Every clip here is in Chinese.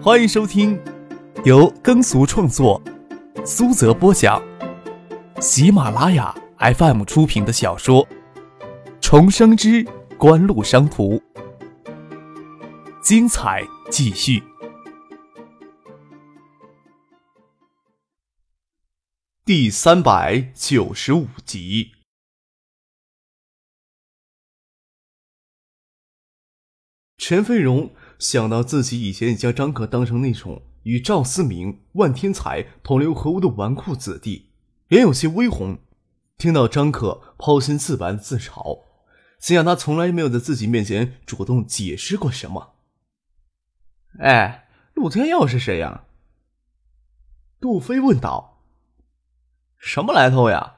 欢迎收听由耕俗创作、苏泽播讲、喜马拉雅 FM 出品的小说《重生之官路商途》，精彩继续，第三百九十五集。陈飞荣想到自己以前将张可当成那种与赵思明、万天才同流合污的纨绔子弟，脸有些微红。听到张可抛心自白自嘲，心想他从来没有在自己面前主动解释过什么。哎，陆天佑是谁呀？杜飞问道。什么来头呀？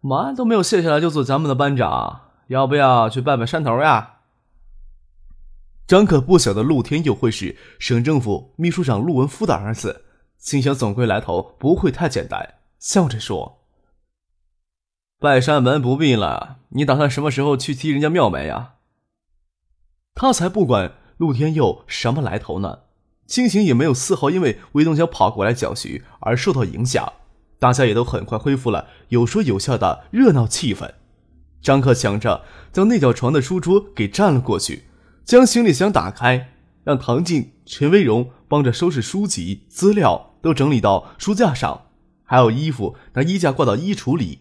马鞍都没有卸下来就做咱们的班长，要不要去拜拜山头呀？张可不晓得陆天佑会是省政府秘书长陆文夫的儿子，心想总归来头不会太简单，笑着说：“拜山门不必了，你打算什么时候去踢人家庙门呀？”他才不管陆天佑什么来头呢，心情也没有丝毫因为魏东江跑过来搅局而受到影响，大家也都很快恢复了有说有笑的热闹气氛。张克想着将那角床的书桌给占了过去。将行李箱打开，让唐静、陈威荣帮着收拾书籍、资料，都整理到书架上，还有衣服拿衣架挂到衣橱里。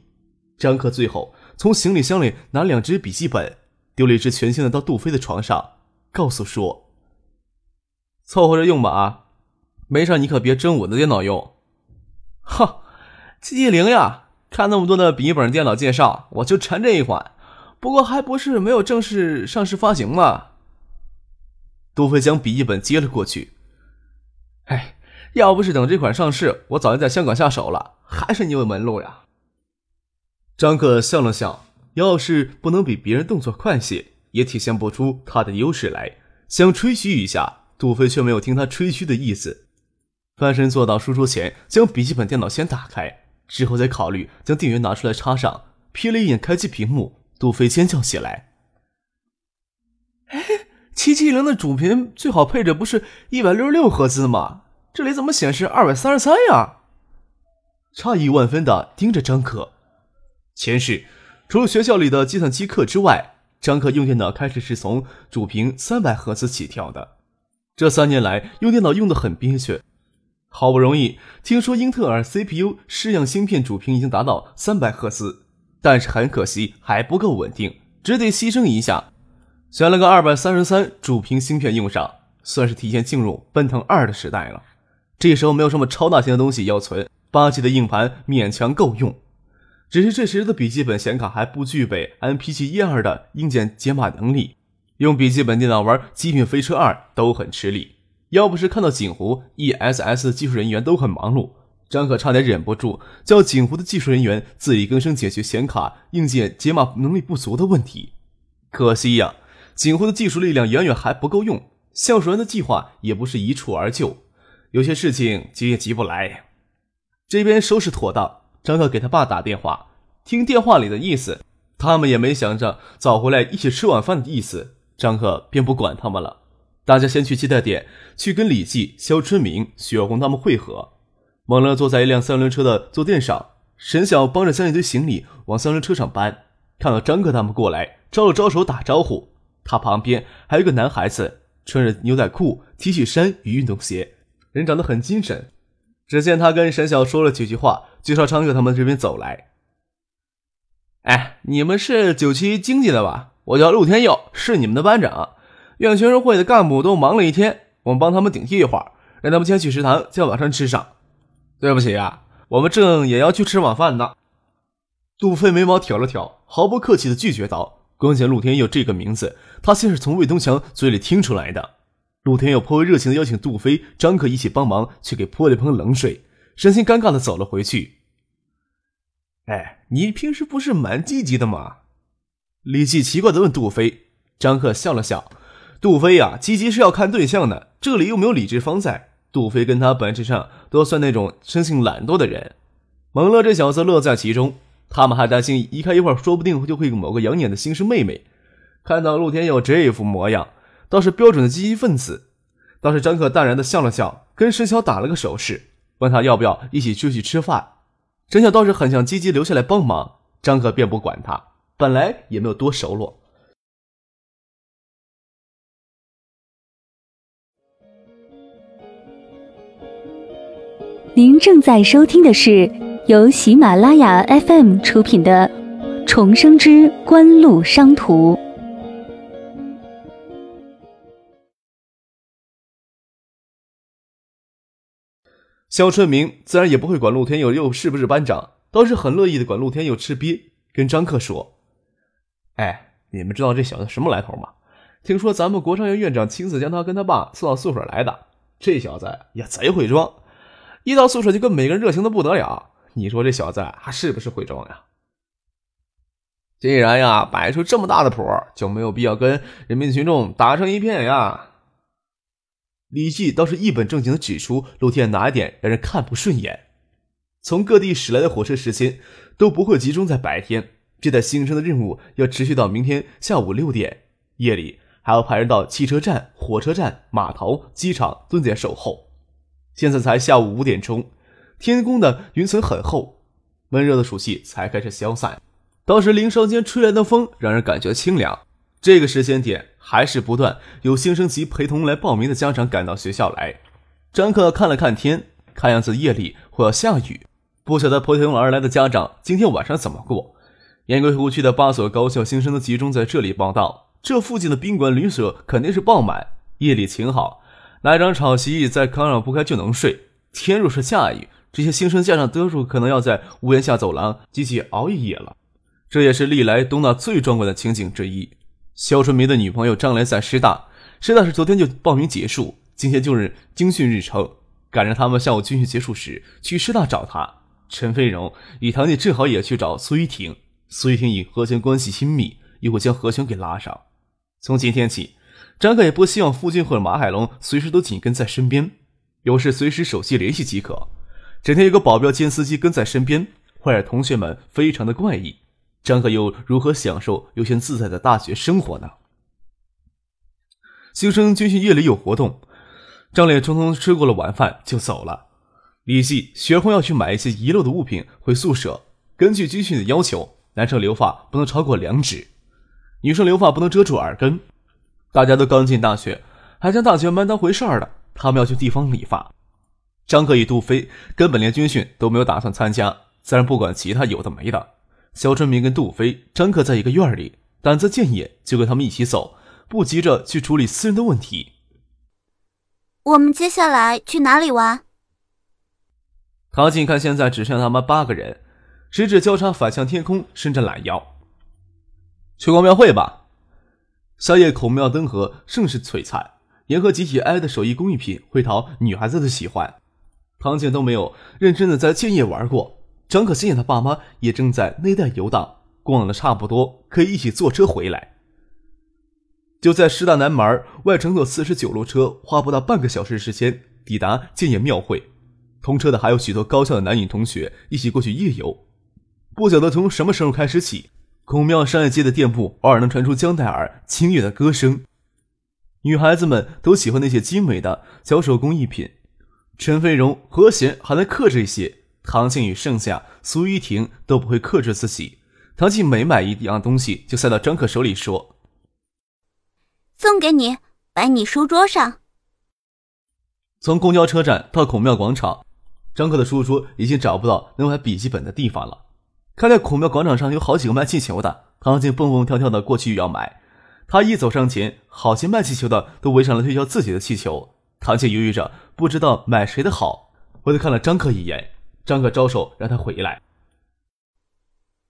张克最后从行李箱里拿两只笔记本，丢了一只全新的到杜飞的床上，告诉说：“凑合着用吧啊，没事你可别争我的电脑用。”哈，机灵呀！看那么多的笔记本电脑介绍，我就馋这一款。不过还不是没有正式上市发行嘛。杜飞将笔记本接了过去。哎，要不是等这款上市，我早就在香港下手了。还是你有门路呀！张克笑了笑，要是不能比别人动作快些，也体现不出他的优势来。想吹嘘一下，杜飞却没有听他吹嘘的意思，翻身坐到书桌前，将笔记本电脑先打开，之后再考虑将电源拿出来插上。瞥了一眼开机屏幕，杜飞尖叫起来：“哎！” 七七零的主频最好配置不是一百六十六赫兹吗？这里怎么显示二百三十三呀？诧异万分的盯着张可。前世，除了学校里的计算机课之外，张可用电脑开始是从主频三百赫兹起跳的。这三年来用电脑用的很憋屈，好不容易听说英特尔 CPU 试样芯片主频已经达到三百赫兹，但是很可惜还不够稳定，只得牺牲一下。选了个二百三十三主屏芯片用上，算是提前进入奔腾二的时代了。这时候没有什么超大型的东西要存，八 G 的硬盘勉强够用。只是这时的笔记本显卡还不具备 MPG 一二的硬件解码能力，用笔记本电脑玩《极品飞车二》都很吃力。要不是看到锦湖 ESS 技术人员都很忙碌，张可差点忍不住叫锦湖的技术人员自力更生解决显卡硬件解码能力不足的问题。可惜呀。警徽的技术力量远远还不够用，橡树人的计划也不是一蹴而就，有些事情急也急不来。这边收拾妥当，张克给他爸打电话，听电话里的意思，他们也没想着早回来一起吃晚饭的意思，张克便不管他们了。大家先去接待点，去跟李记、肖春明、雪红他们会合。蒙乐坐在一辆三轮车的坐垫上，沈晓帮着将一堆行李往三轮车上搬。看到张克他们过来，招了招手打招呼。他旁边还有一个男孩子，穿着牛仔裤、T 恤衫与运动鞋，人长得很精神。只见他跟沈晓说了几句话，介绍张月他们这边走来。哎，你们是九七经济的吧？我叫陆天佑，是你们的班长。院学生会的干部都忙了一天，我们帮他们顶替一会儿，让他们先去食堂叫晚餐吃上。对不起啊，我们正也要去吃晚饭呢。杜飞眉毛挑了挑，毫不客气的拒绝道。光见陆天佑这个名字，他先是从魏东强嘴里听出来的。陆天佑颇为热情的邀请杜飞、张克一起帮忙，却给泼了一盆冷水，神情尴尬的走了回去。哎，你平时不是蛮积极的吗？李记奇怪的问杜飞。张克笑了笑。杜飞呀，积极是要看对象的，这里又没有李志芳在。杜飞跟他本质上都算那种生性懒惰的人。蒙乐这小子乐在其中。他们还担心一开一会儿，说不定就会某个养眼的新生妹妹。看到陆天佑这一副模样，倒是标准的积极分子。倒是张克淡然的笑了笑，跟沈晓打了个手势，问他要不要一起出去吃饭。沈晓倒是很想积极留下来帮忙，张可便不管他，本来也没有多熟络。您正在收听的是由喜马拉雅 FM 出品的《重生之官路商途》。肖春明自然也不会管陆天佑又是不是班长，倒是很乐意的管陆天佑吃瘪，跟张克说：“哎，你们知道这小子什么来头吗？听说咱们国商院院长亲自将他跟他爸送到宿舍来的。这小子也贼会装。”一到宿舍就跟每个人热情的不得了，你说这小子还是不是会装呀？既然呀摆出这么大的谱，就没有必要跟人民群众打成一片呀。李记倒是一本正经的指出陆天哪一点让人看不顺眼。从各地驶来的火车时间都不会集中在白天，这带新生的任务要持续到明天下午六点，夜里还要派人到汽车站、火车站、码头、机场蹲点守候。现在才下午五点钟，天空的云层很厚，闷热的暑气才开始消散。当时林梢间吹来的风让人感觉清凉。这个时间点还是不断有新生及陪同来报名的家长赶到学校来。张克看了看天，看样子夜里会要下雨，不晓得陪同而来的家长今天晚上怎么过。燕归湖区的八所高校新生都集中在这里报到，这附近的宾馆旅舍肯定是爆满。夜里晴好。来张草席在炕上铺开就能睡。天若是下雨，这些新生家长多数可能要在屋檐下走廊继续熬一夜了。这也是历来东大最壮观的情景之一。肖春梅的女朋友张莲在师大，师大是昨天就报名结束，今天就是军训日程，赶上他们下午军训结束时去师大找他。陈飞荣与堂姐正好也去找苏玉婷，苏玉婷与何泉关系亲密，又会将何泉给拉上。从今天起。张克也不希望傅俊或者马海龙随时都紧跟在身边，有事随时手机联系即可。整天有个保镖兼司机跟在身边，会让同学们非常的怪异。张克又如何享受悠闲自在的大学生活呢？新生军训夜里有活动，张烈匆匆吃过了晚饭就走了。李记学红要去买一些遗漏的物品回宿舍。根据军训的要求，男生留发不能超过两指，女生留发不能遮住耳根。大家都刚进大学，还将大学蛮当回事儿的。他们要去地方理发。张克与杜飞根本连军训都没有打算参加，自然不管其他有的没的。肖春明跟杜飞、张克在一个院里，胆子见野，就跟他们一起走，不急着去处理私人的问题。我们接下来去哪里玩？唐静看现在只剩他们八个人，十指交叉反向天空，伸着懒腰。去逛庙会吧。宵夜孔庙灯河甚是璀璨，沿河集体挨的手艺工艺品会讨女孩子的喜欢。唐建都没有认真的在建业玩过，张可心眼他爸妈也正在内带游荡，逛的差不多，可以一起坐车回来。就在师大南门外乘坐四十九路车，花不到半个小时时间抵达建业庙会。同车的还有许多高校的男女同学一起过去夜游。不晓得从什么时候开始起。孔庙商业街的店铺偶尔能传出江黛儿清越的歌声，女孩子们都喜欢那些精美的小手工艺品。陈飞荣、何贤还能克制一些，唐静与盛夏、苏依婷都不会克制自己。唐静每买一样东西，就塞到张克手里说：“送给你，摆你书桌上。”从公交车站到孔庙广场，张克的书桌已经找不到能买笔记本的地方了。看见孔庙广场上有好几个卖气球的，唐静蹦蹦跳跳的过去要买。他一走上前，好些卖气球的都围上来推销自己的气球。唐静犹豫着，不知道买谁的好，回头看了张克一眼。张克招手让他回来。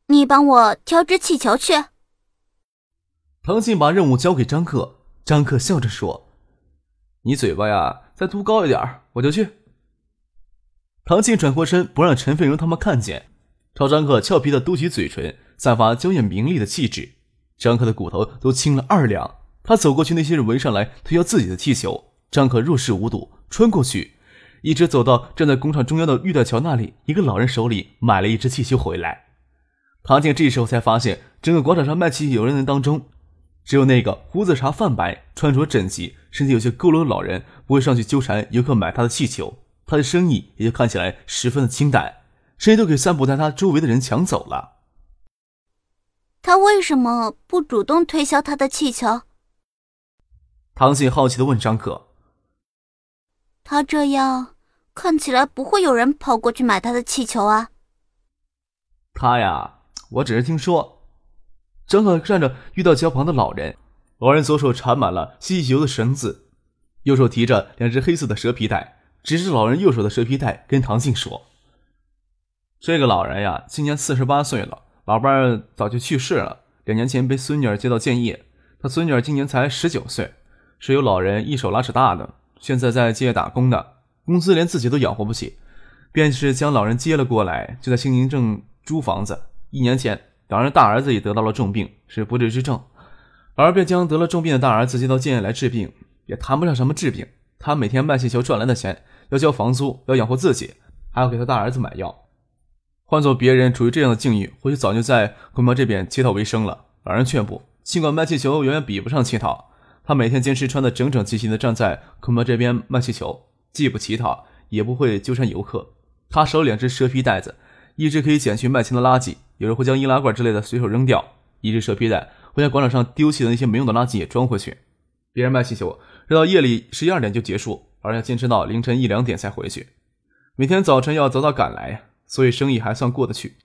你帮我挑只气球去。唐信把任务交给张克，张克笑着说：“你嘴巴呀，再嘟高一点，我就去。”唐静转过身，不让陈飞荣他们看见。朝张克俏皮的嘟起嘴唇，散发娇艳明丽的气质。张克的骨头都轻了二两。他走过去，那些人围上来推销自己的气球。张克若视无睹，穿过去，一直走到站在工厂中央的玉带桥那里。一个老人手里买了一只气球回来。唐静这时候才发现，整个广场上卖气球的人当中，只有那个胡子茬泛白、穿着整齐、身体有些佝偻的老人不会上去纠缠游客买他的气球，他的生意也就看起来十分的清淡，谁都给散布在他周围的人抢走了。他为什么不主动推销他的气球？唐静好奇的问张可。他这样看起来不会有人跑过去买他的气球啊。他呀，我只是听说。正好站着遇到桥旁的老人，老人左手缠满了气球的绳子，右手提着两只黑色的蛇皮袋，指着老人右手的蛇皮袋跟唐静说：“这个老人呀，今年四十八岁了，老伴儿早就去世了，两年前被孙女儿接到建业，他孙女儿今年才十九岁，是由老人一手拉扯大的，现在在建业打工的，工资连自己都养活不起，便是将老人接了过来，就在兴宁镇租房子，一年前。”老人大儿子也得到了重病，是不治之症，老人便将得了重病的大儿子接到建业来治病，也谈不上什么治病。他每天卖气球赚来的钱，要交房租，要养活自己，还要给他大儿子买药。换做别人处于这样的境遇，或许早就在孔庙这边乞讨为生了。老人却不，尽管卖气球远远比不上乞讨，他每天坚持穿得整整齐齐的站在孔庙这边卖气球，既不乞讨，也不会纠缠游客。他手里两只蛇皮袋子。一只可以捡去卖钱的垃圾，有人会将易拉罐之类的随手扔掉；一只蛇皮袋会将广场上丢弃的那些没用的垃圾也装回去。别人卖气球，直到夜里十一二点就结束，而要坚持到凌晨一两点才回去。每天早晨要早早赶来，所以生意还算过得去。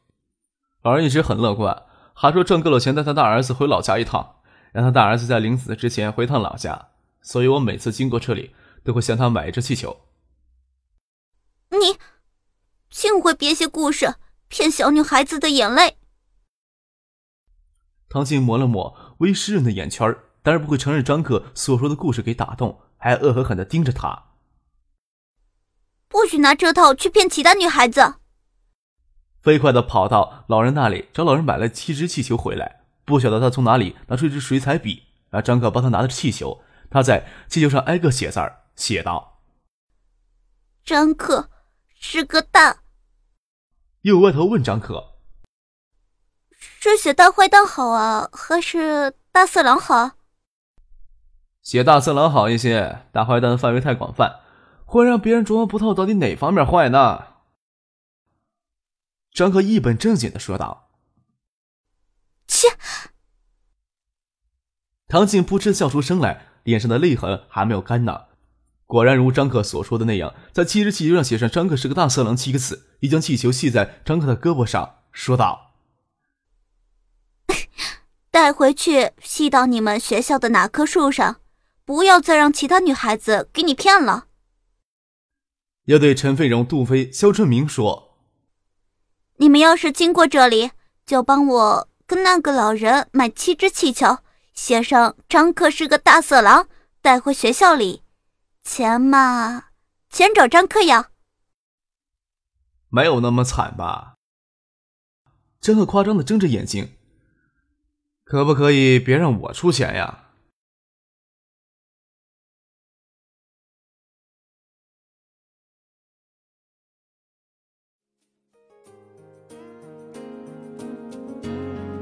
老人一直很乐观，还说挣够了钱带他大儿子回老家一趟，让他大儿子在临死之前回趟老家。所以我每次经过这里，都会向他买一只气球。你。竟会编些故事骗小女孩子的眼泪。唐静抹了抹微湿润的眼圈，当然不会承认张克所说的故事给打动，还恶狠狠的盯着他。不许拿这套去骗其他女孩子！飞快的跑到老人那里，找老人买了七只气球回来。不晓得他从哪里拿出一支水彩笔，让张克帮他拿着气球。他在气球上挨个写字儿，写道：“张可。”是个蛋。又歪头问张可：“是写大坏蛋好啊，还是大色狼好？”写大色狼好一些，大坏蛋的范围太广泛，会让别人琢磨不透到底哪方面坏呢？张可一本正经的说道。切！唐静扑哧笑出声来，脸上的泪痕还没有干呢。果然如张克所说的那样，在七只气球上写上“张克是个大色狼”七个字，一将气球系在张克的胳膊上，说道：“带回去系到你们学校的哪棵树上，不要再让其他女孩子给你骗了。”要对陈飞荣、杜飞、肖春明说：“你们要是经过这里，就帮我跟那个老人买七只气球，写上‘张克是个大色狼’，带回学校里。”钱嘛，钱找张克要。没有那么惨吧？张克夸张的睁着眼睛。可不可以别让我出钱呀？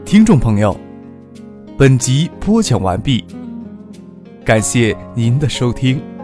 听众朋友，本集播讲完毕，感谢您的收听。